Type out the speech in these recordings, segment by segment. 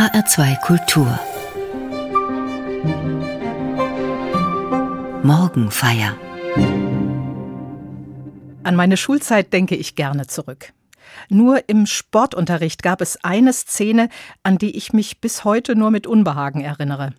HR2 Kultur Morgenfeier An meine Schulzeit denke ich gerne zurück. Nur im Sportunterricht gab es eine Szene, an die ich mich bis heute nur mit Unbehagen erinnere.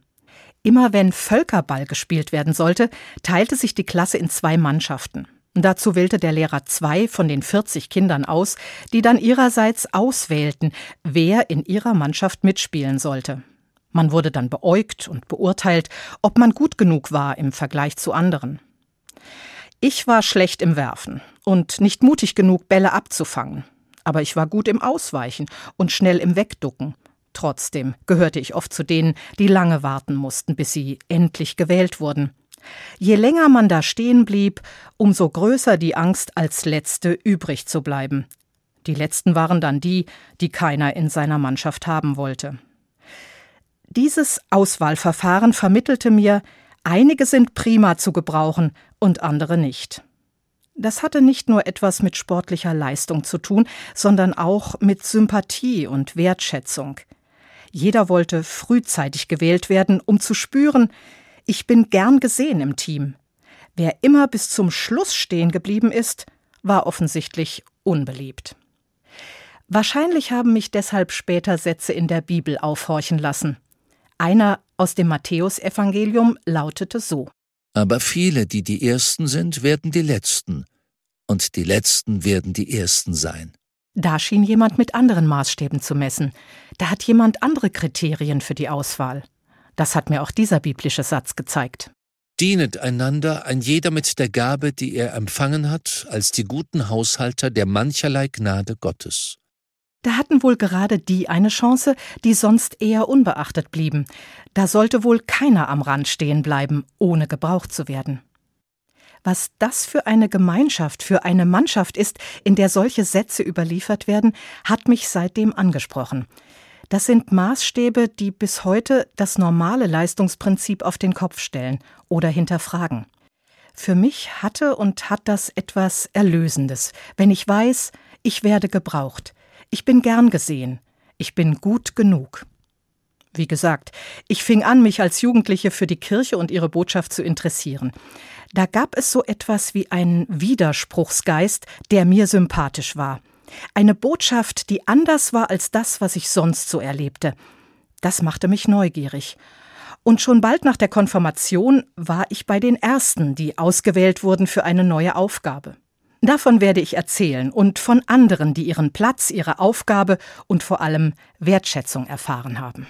Immer wenn Völkerball gespielt werden sollte, teilte sich die Klasse in zwei Mannschaften. Dazu wählte der Lehrer zwei von den 40 Kindern aus, die dann ihrerseits auswählten, wer in ihrer Mannschaft mitspielen sollte. Man wurde dann beäugt und beurteilt, ob man gut genug war im Vergleich zu anderen. Ich war schlecht im Werfen und nicht mutig genug, Bälle abzufangen. Aber ich war gut im Ausweichen und schnell im Wegducken. Trotzdem gehörte ich oft zu denen, die lange warten mussten, bis sie endlich gewählt wurden. Je länger man da stehen blieb, umso größer die Angst, als Letzte übrig zu bleiben. Die Letzten waren dann die, die keiner in seiner Mannschaft haben wollte. Dieses Auswahlverfahren vermittelte mir, einige sind prima zu gebrauchen und andere nicht. Das hatte nicht nur etwas mit sportlicher Leistung zu tun, sondern auch mit Sympathie und Wertschätzung. Jeder wollte frühzeitig gewählt werden, um zu spüren, ich bin gern gesehen im Team. Wer immer bis zum Schluss stehen geblieben ist, war offensichtlich unbeliebt. Wahrscheinlich haben mich deshalb später Sätze in der Bibel aufhorchen lassen. Einer aus dem Matthäusevangelium lautete so: Aber viele, die die Ersten sind, werden die Letzten, und die Letzten werden die Ersten sein. Da schien jemand mit anderen Maßstäben zu messen. Da hat jemand andere Kriterien für die Auswahl. Das hat mir auch dieser biblische Satz gezeigt. Dienet einander, ein jeder mit der Gabe, die er empfangen hat, als die guten Haushalter der mancherlei Gnade Gottes. Da hatten wohl gerade die eine Chance, die sonst eher unbeachtet blieben. Da sollte wohl keiner am Rand stehen bleiben, ohne gebraucht zu werden. Was das für eine Gemeinschaft, für eine Mannschaft ist, in der solche Sätze überliefert werden, hat mich seitdem angesprochen. Das sind Maßstäbe, die bis heute das normale Leistungsprinzip auf den Kopf stellen oder hinterfragen. Für mich hatte und hat das etwas Erlösendes, wenn ich weiß, ich werde gebraucht, ich bin gern gesehen, ich bin gut genug. Wie gesagt, ich fing an, mich als Jugendliche für die Kirche und ihre Botschaft zu interessieren. Da gab es so etwas wie einen Widerspruchsgeist, der mir sympathisch war. Eine Botschaft, die anders war als das, was ich sonst so erlebte. Das machte mich neugierig. Und schon bald nach der Konfirmation war ich bei den Ersten, die ausgewählt wurden für eine neue Aufgabe. Davon werde ich erzählen und von anderen, die ihren Platz, ihre Aufgabe und vor allem Wertschätzung erfahren haben.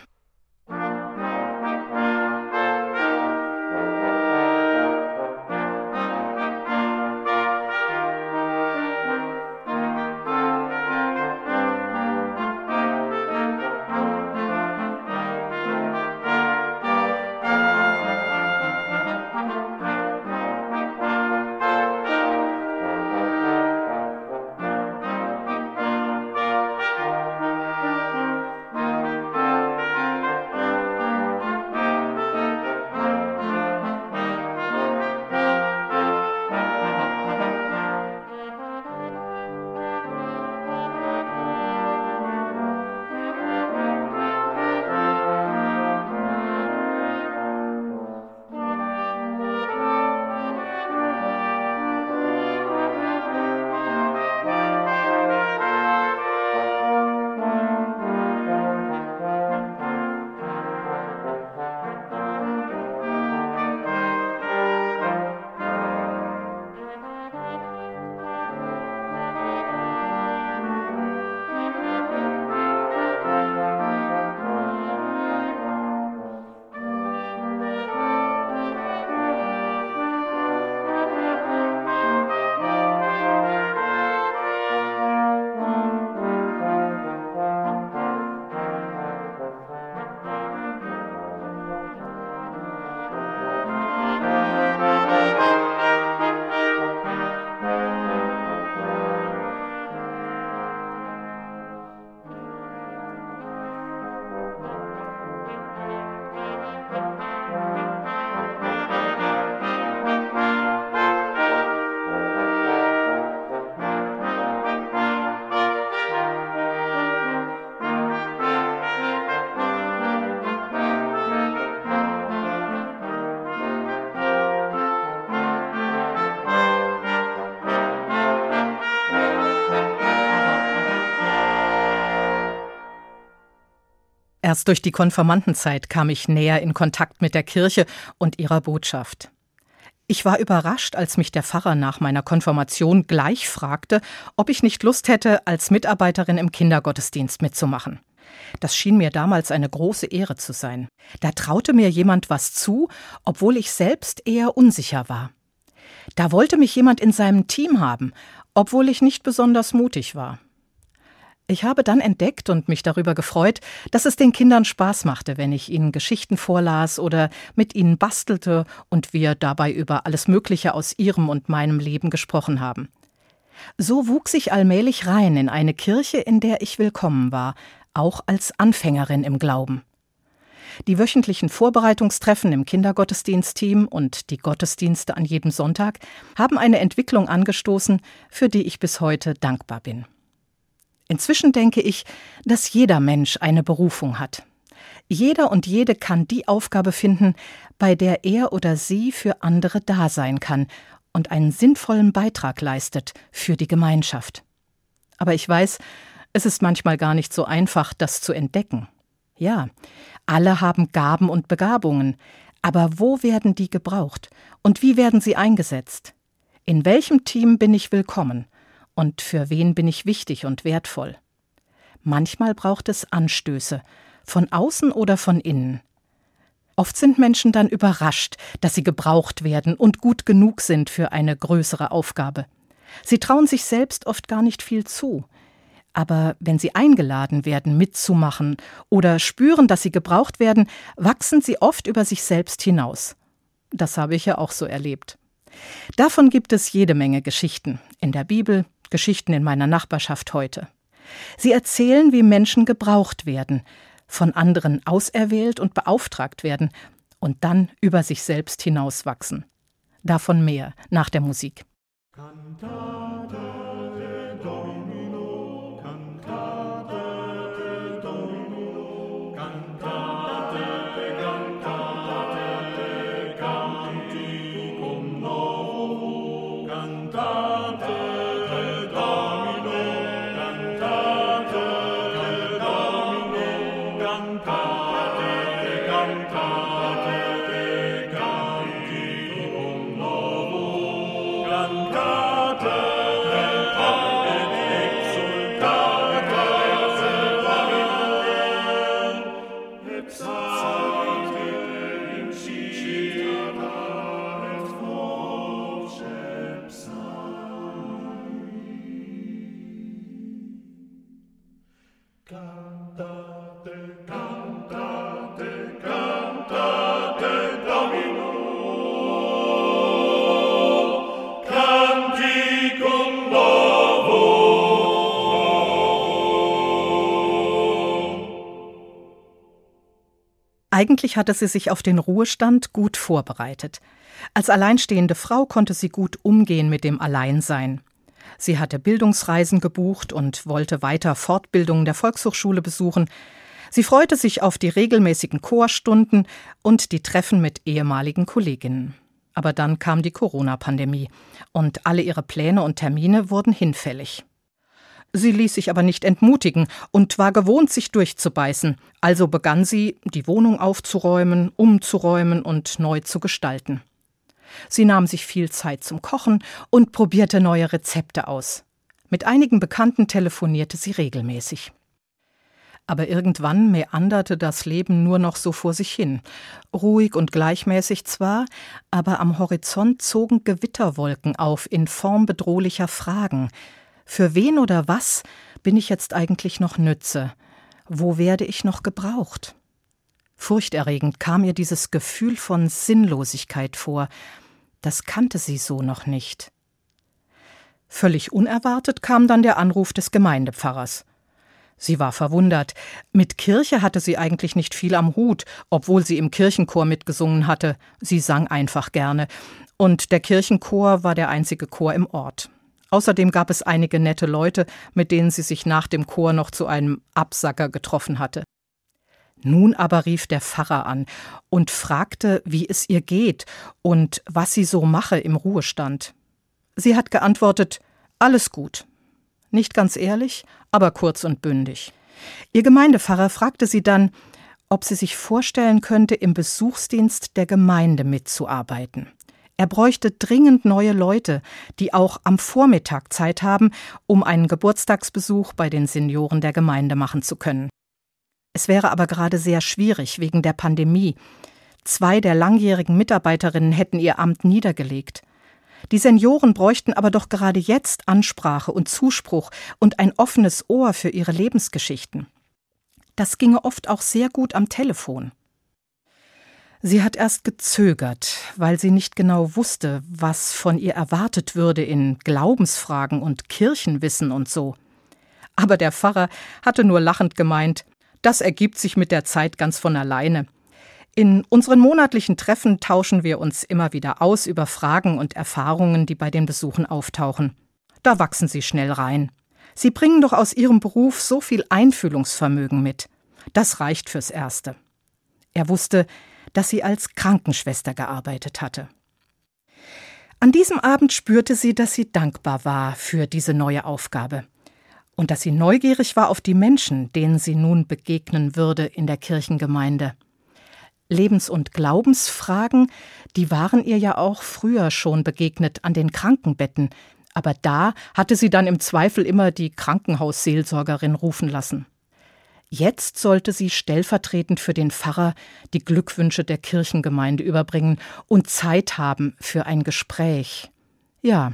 Erst durch die Konfirmandenzeit kam ich näher in Kontakt mit der Kirche und ihrer Botschaft. Ich war überrascht, als mich der Pfarrer nach meiner Konfirmation gleich fragte, ob ich nicht Lust hätte, als Mitarbeiterin im Kindergottesdienst mitzumachen. Das schien mir damals eine große Ehre zu sein. Da traute mir jemand was zu, obwohl ich selbst eher unsicher war. Da wollte mich jemand in seinem Team haben, obwohl ich nicht besonders mutig war. Ich habe dann entdeckt und mich darüber gefreut, dass es den Kindern Spaß machte, wenn ich ihnen Geschichten vorlas oder mit ihnen bastelte und wir dabei über alles Mögliche aus ihrem und meinem Leben gesprochen haben. So wuchs ich allmählich rein in eine Kirche, in der ich willkommen war, auch als Anfängerin im Glauben. Die wöchentlichen Vorbereitungstreffen im Kindergottesdienstteam und die Gottesdienste an jedem Sonntag haben eine Entwicklung angestoßen, für die ich bis heute dankbar bin. Inzwischen denke ich, dass jeder Mensch eine Berufung hat. Jeder und jede kann die Aufgabe finden, bei der er oder sie für andere da sein kann und einen sinnvollen Beitrag leistet für die Gemeinschaft. Aber ich weiß, es ist manchmal gar nicht so einfach, das zu entdecken. Ja, alle haben Gaben und Begabungen, aber wo werden die gebraucht und wie werden sie eingesetzt? In welchem Team bin ich willkommen? Und für wen bin ich wichtig und wertvoll. Manchmal braucht es Anstöße, von außen oder von innen. Oft sind Menschen dann überrascht, dass sie gebraucht werden und gut genug sind für eine größere Aufgabe. Sie trauen sich selbst oft gar nicht viel zu. Aber wenn sie eingeladen werden, mitzumachen oder spüren, dass sie gebraucht werden, wachsen sie oft über sich selbst hinaus. Das habe ich ja auch so erlebt. Davon gibt es jede Menge Geschichten in der Bibel, Geschichten in meiner Nachbarschaft heute. Sie erzählen, wie Menschen gebraucht werden, von anderen auserwählt und beauftragt werden und dann über sich selbst hinauswachsen. Davon mehr nach der Musik. Eigentlich hatte sie sich auf den Ruhestand gut vorbereitet. Als alleinstehende Frau konnte sie gut umgehen mit dem Alleinsein. Sie hatte Bildungsreisen gebucht und wollte weiter Fortbildungen der Volkshochschule besuchen. Sie freute sich auf die regelmäßigen Chorstunden und die Treffen mit ehemaligen Kolleginnen. Aber dann kam die Corona-Pandemie und alle ihre Pläne und Termine wurden hinfällig. Sie ließ sich aber nicht entmutigen und war gewohnt, sich durchzubeißen, also begann sie, die Wohnung aufzuräumen, umzuräumen und neu zu gestalten. Sie nahm sich viel Zeit zum Kochen und probierte neue Rezepte aus. Mit einigen Bekannten telefonierte sie regelmäßig. Aber irgendwann meanderte das Leben nur noch so vor sich hin. Ruhig und gleichmäßig zwar, aber am Horizont zogen Gewitterwolken auf in Form bedrohlicher Fragen, für wen oder was bin ich jetzt eigentlich noch Nütze? Wo werde ich noch gebraucht? Furchterregend kam ihr dieses Gefühl von Sinnlosigkeit vor. Das kannte sie so noch nicht. Völlig unerwartet kam dann der Anruf des Gemeindepfarrers. Sie war verwundert. Mit Kirche hatte sie eigentlich nicht viel am Hut, obwohl sie im Kirchenchor mitgesungen hatte. Sie sang einfach gerne. Und der Kirchenchor war der einzige Chor im Ort. Außerdem gab es einige nette Leute, mit denen sie sich nach dem Chor noch zu einem Absacker getroffen hatte. Nun aber rief der Pfarrer an und fragte, wie es ihr geht und was sie so mache im Ruhestand. Sie hat geantwortet, alles gut. Nicht ganz ehrlich, aber kurz und bündig. Ihr Gemeindepfarrer fragte sie dann, ob sie sich vorstellen könnte, im Besuchsdienst der Gemeinde mitzuarbeiten. Er bräuchte dringend neue Leute, die auch am Vormittag Zeit haben, um einen Geburtstagsbesuch bei den Senioren der Gemeinde machen zu können. Es wäre aber gerade sehr schwierig wegen der Pandemie. Zwei der langjährigen Mitarbeiterinnen hätten ihr Amt niedergelegt. Die Senioren bräuchten aber doch gerade jetzt Ansprache und Zuspruch und ein offenes Ohr für ihre Lebensgeschichten. Das ginge oft auch sehr gut am Telefon. Sie hat erst gezögert, weil sie nicht genau wusste, was von ihr erwartet würde in Glaubensfragen und Kirchenwissen und so. Aber der Pfarrer hatte nur lachend gemeint, das ergibt sich mit der Zeit ganz von alleine. In unseren monatlichen Treffen tauschen wir uns immer wieder aus über Fragen und Erfahrungen, die bei den Besuchen auftauchen. Da wachsen Sie schnell rein. Sie bringen doch aus Ihrem Beruf so viel Einfühlungsvermögen mit. Das reicht fürs Erste. Er wusste, dass sie als Krankenschwester gearbeitet hatte. An diesem Abend spürte sie, dass sie dankbar war für diese neue Aufgabe und dass sie neugierig war auf die Menschen, denen sie nun begegnen würde in der Kirchengemeinde. Lebens- und Glaubensfragen, die waren ihr ja auch früher schon begegnet an den Krankenbetten, aber da hatte sie dann im Zweifel immer die Krankenhausseelsorgerin rufen lassen. Jetzt sollte sie stellvertretend für den Pfarrer die Glückwünsche der Kirchengemeinde überbringen und Zeit haben für ein Gespräch. Ja,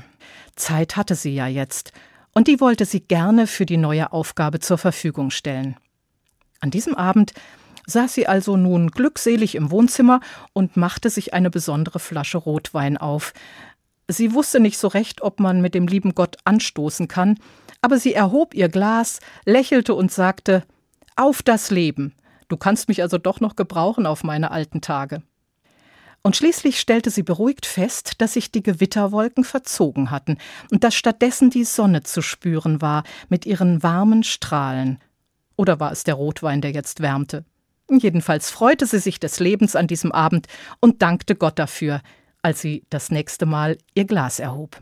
Zeit hatte sie ja jetzt, und die wollte sie gerne für die neue Aufgabe zur Verfügung stellen. An diesem Abend saß sie also nun glückselig im Wohnzimmer und machte sich eine besondere Flasche Rotwein auf. Sie wusste nicht so recht, ob man mit dem lieben Gott anstoßen kann, aber sie erhob ihr Glas, lächelte und sagte Auf das Leben. Du kannst mich also doch noch gebrauchen auf meine alten Tage. Und schließlich stellte sie beruhigt fest, dass sich die Gewitterwolken verzogen hatten und dass stattdessen die Sonne zu spüren war mit ihren warmen Strahlen. Oder war es der Rotwein, der jetzt wärmte? Jedenfalls freute sie sich des Lebens an diesem Abend und dankte Gott dafür, als sie das nächste Mal ihr Glas erhob.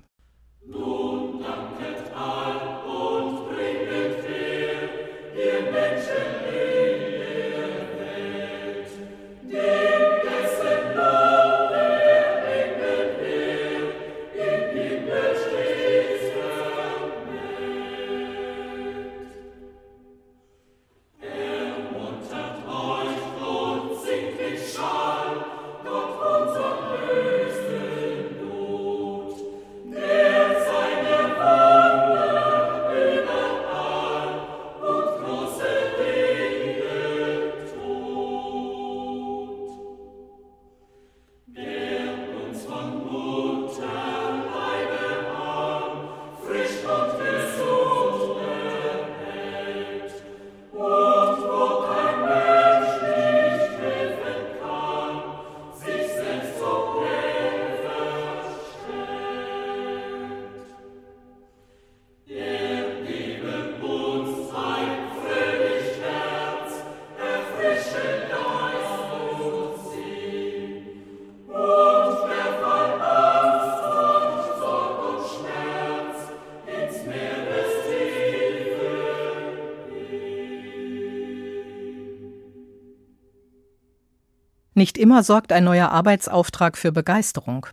Nicht immer sorgt ein neuer Arbeitsauftrag für Begeisterung.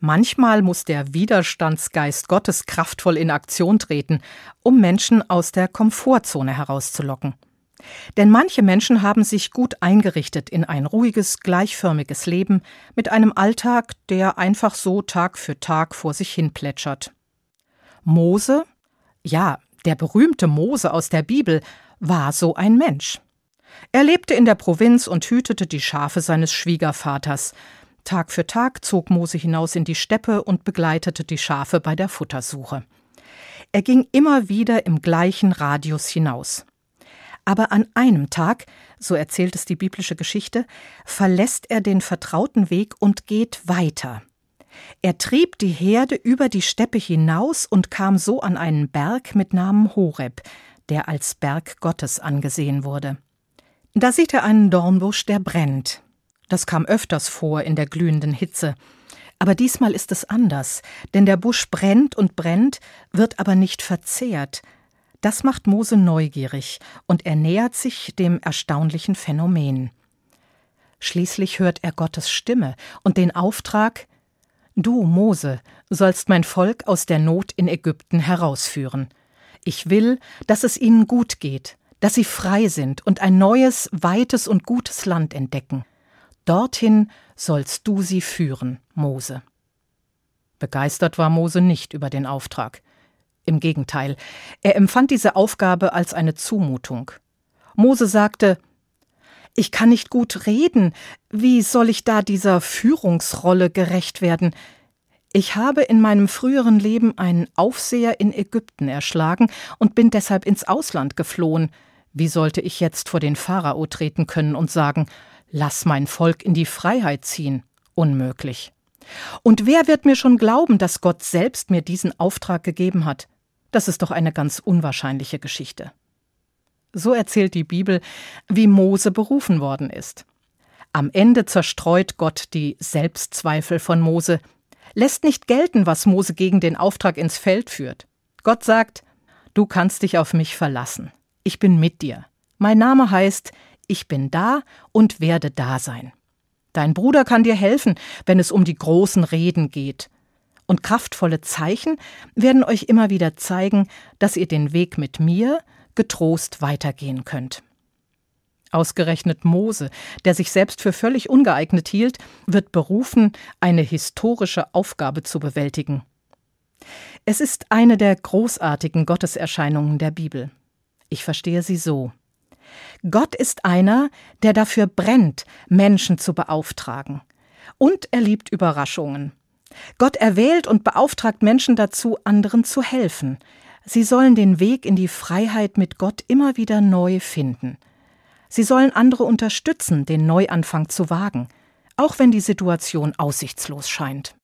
Manchmal muss der Widerstandsgeist Gottes kraftvoll in Aktion treten, um Menschen aus der Komfortzone herauszulocken. Denn manche Menschen haben sich gut eingerichtet in ein ruhiges, gleichförmiges Leben mit einem Alltag, der einfach so Tag für Tag vor sich hin plätschert. Mose, ja, der berühmte Mose aus der Bibel, war so ein Mensch. Er lebte in der Provinz und hütete die Schafe seines Schwiegervaters. Tag für Tag zog Mose hinaus in die Steppe und begleitete die Schafe bei der Futtersuche. Er ging immer wieder im gleichen Radius hinaus. Aber an einem Tag, so erzählt es die biblische Geschichte, verlässt er den vertrauten Weg und geht weiter. Er trieb die Herde über die Steppe hinaus und kam so an einen Berg mit Namen Horeb, der als Berg Gottes angesehen wurde. Da sieht er einen Dornbusch, der brennt. Das kam öfters vor in der glühenden Hitze. Aber diesmal ist es anders, denn der Busch brennt und brennt, wird aber nicht verzehrt. Das macht Mose neugierig und er nähert sich dem erstaunlichen Phänomen. Schließlich hört er Gottes Stimme und den Auftrag Du, Mose, sollst mein Volk aus der Not in Ägypten herausführen. Ich will, dass es ihnen gut geht, dass sie frei sind und ein neues, weites und gutes Land entdecken. Dorthin sollst du sie führen, Mose. Begeistert war Mose nicht über den Auftrag. Im Gegenteil, er empfand diese Aufgabe als eine Zumutung. Mose sagte Ich kann nicht gut reden, wie soll ich da dieser Führungsrolle gerecht werden? Ich habe in meinem früheren Leben einen Aufseher in Ägypten erschlagen und bin deshalb ins Ausland geflohen. Wie sollte ich jetzt vor den Pharao treten können und sagen, lass mein Volk in die Freiheit ziehen? Unmöglich. Und wer wird mir schon glauben, dass Gott selbst mir diesen Auftrag gegeben hat? Das ist doch eine ganz unwahrscheinliche Geschichte. So erzählt die Bibel, wie Mose berufen worden ist. Am Ende zerstreut Gott die Selbstzweifel von Mose, lässt nicht gelten, was Mose gegen den Auftrag ins Feld führt. Gott sagt, du kannst dich auf mich verlassen. Ich bin mit dir. Mein Name heißt, ich bin da und werde da sein. Dein Bruder kann dir helfen, wenn es um die großen Reden geht. Und kraftvolle Zeichen werden euch immer wieder zeigen, dass ihr den Weg mit mir getrost weitergehen könnt. Ausgerechnet Mose, der sich selbst für völlig ungeeignet hielt, wird berufen, eine historische Aufgabe zu bewältigen. Es ist eine der großartigen Gotteserscheinungen der Bibel. Ich verstehe sie so. Gott ist einer, der dafür brennt, Menschen zu beauftragen. Und er liebt Überraschungen. Gott erwählt und beauftragt Menschen dazu, anderen zu helfen. Sie sollen den Weg in die Freiheit mit Gott immer wieder neu finden. Sie sollen andere unterstützen, den Neuanfang zu wagen, auch wenn die Situation aussichtslos scheint.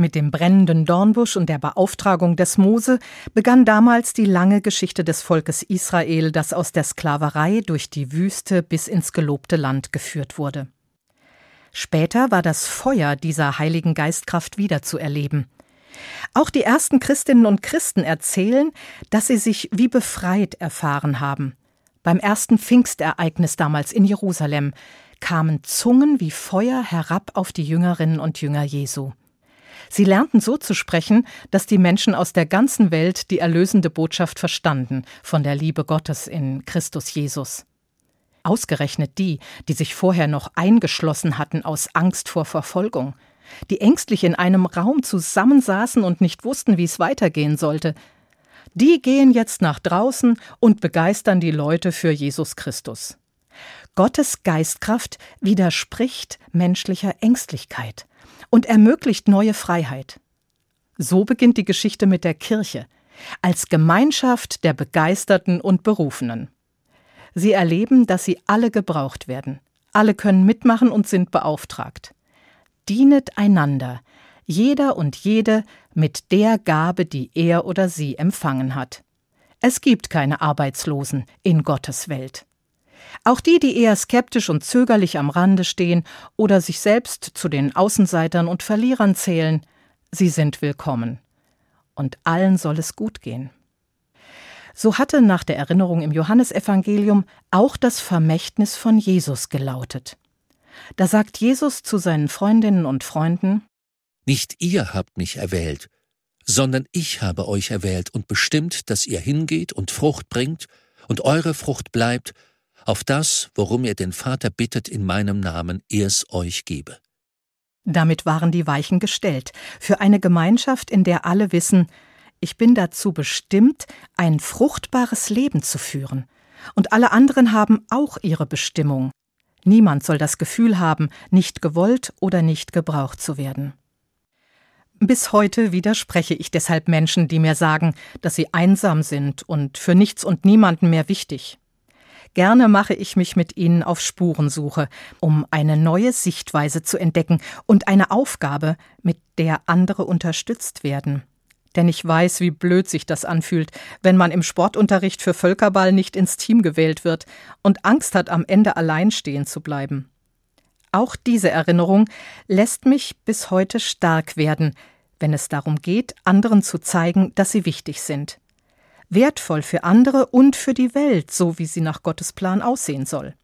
Mit dem brennenden Dornbusch und der Beauftragung des Mose begann damals die lange Geschichte des Volkes Israel, das aus der Sklaverei durch die Wüste bis ins gelobte Land geführt wurde. Später war das Feuer dieser Heiligen Geistkraft wiederzuerleben. Auch die ersten Christinnen und Christen erzählen, dass sie sich wie befreit erfahren haben. Beim ersten Pfingstereignis damals in Jerusalem kamen Zungen wie Feuer herab auf die Jüngerinnen und Jünger Jesu. Sie lernten so zu sprechen, dass die Menschen aus der ganzen Welt die erlösende Botschaft verstanden von der Liebe Gottes in Christus Jesus. Ausgerechnet die, die sich vorher noch eingeschlossen hatten aus Angst vor Verfolgung, die ängstlich in einem Raum zusammensaßen und nicht wussten, wie es weitergehen sollte, die gehen jetzt nach draußen und begeistern die Leute für Jesus Christus. Gottes Geistkraft widerspricht menschlicher Ängstlichkeit und ermöglicht neue Freiheit. So beginnt die Geschichte mit der Kirche als Gemeinschaft der Begeisterten und Berufenen. Sie erleben, dass sie alle gebraucht werden. Alle können mitmachen und sind beauftragt. Dienet einander, jeder und jede mit der Gabe, die er oder sie empfangen hat. Es gibt keine Arbeitslosen in Gottes Welt. Auch die, die eher skeptisch und zögerlich am Rande stehen oder sich selbst zu den Außenseitern und Verlierern zählen, sie sind willkommen. Und allen soll es gut gehen. So hatte nach der Erinnerung im Johannesevangelium auch das Vermächtnis von Jesus gelautet. Da sagt Jesus zu seinen Freundinnen und Freunden Nicht ihr habt mich erwählt, sondern ich habe euch erwählt und bestimmt, dass ihr hingeht und Frucht bringt und eure Frucht bleibt, auf das, worum ihr den Vater bittet in meinem Namen, er es euch gebe. Damit waren die Weichen gestellt für eine Gemeinschaft, in der alle wissen, ich bin dazu bestimmt, ein fruchtbares Leben zu führen. Und alle anderen haben auch ihre Bestimmung. Niemand soll das Gefühl haben, nicht gewollt oder nicht gebraucht zu werden. Bis heute widerspreche ich deshalb Menschen, die mir sagen, dass sie einsam sind und für nichts und niemanden mehr wichtig. Gerne mache ich mich mit ihnen auf Spurensuche, um eine neue Sichtweise zu entdecken und eine Aufgabe, mit der andere unterstützt werden. Denn ich weiß, wie blöd sich das anfühlt, wenn man im Sportunterricht für Völkerball nicht ins Team gewählt wird und Angst hat, am Ende allein stehen zu bleiben. Auch diese Erinnerung lässt mich bis heute stark werden, wenn es darum geht, anderen zu zeigen, dass sie wichtig sind. Wertvoll für andere und für die Welt, so wie sie nach Gottes Plan aussehen soll.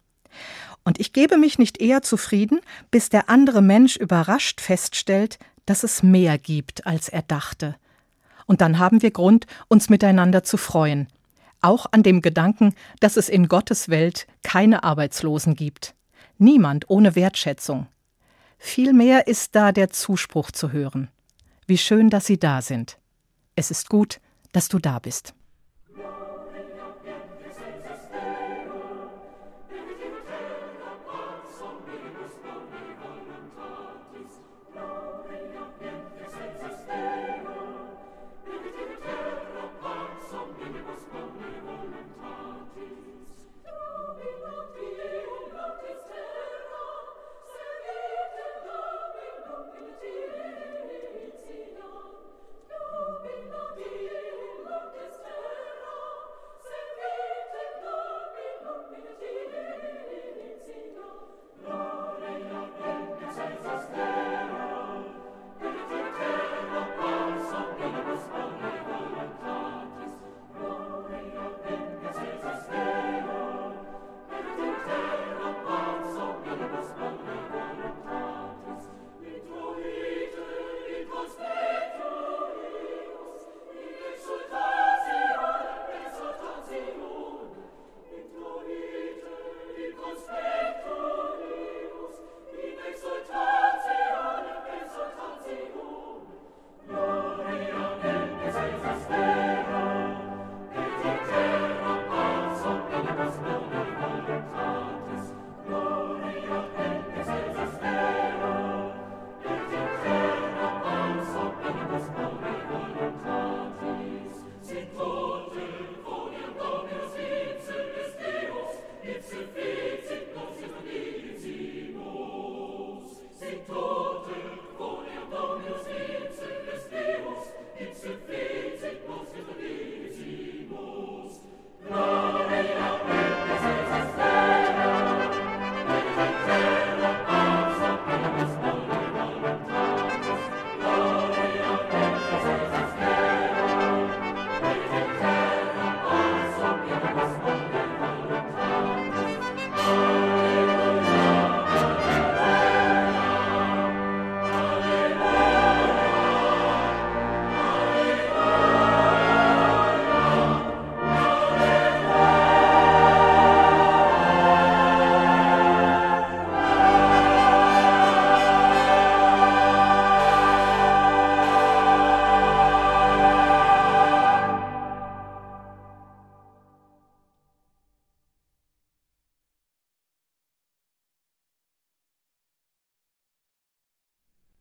Und ich gebe mich nicht eher zufrieden, bis der andere Mensch überrascht feststellt, dass es mehr gibt, als er dachte – und dann haben wir Grund, uns miteinander zu freuen. Auch an dem Gedanken, dass es in Gottes Welt keine Arbeitslosen gibt. Niemand ohne Wertschätzung. Vielmehr ist da der Zuspruch zu hören. Wie schön, dass Sie da sind. Es ist gut, dass du da bist.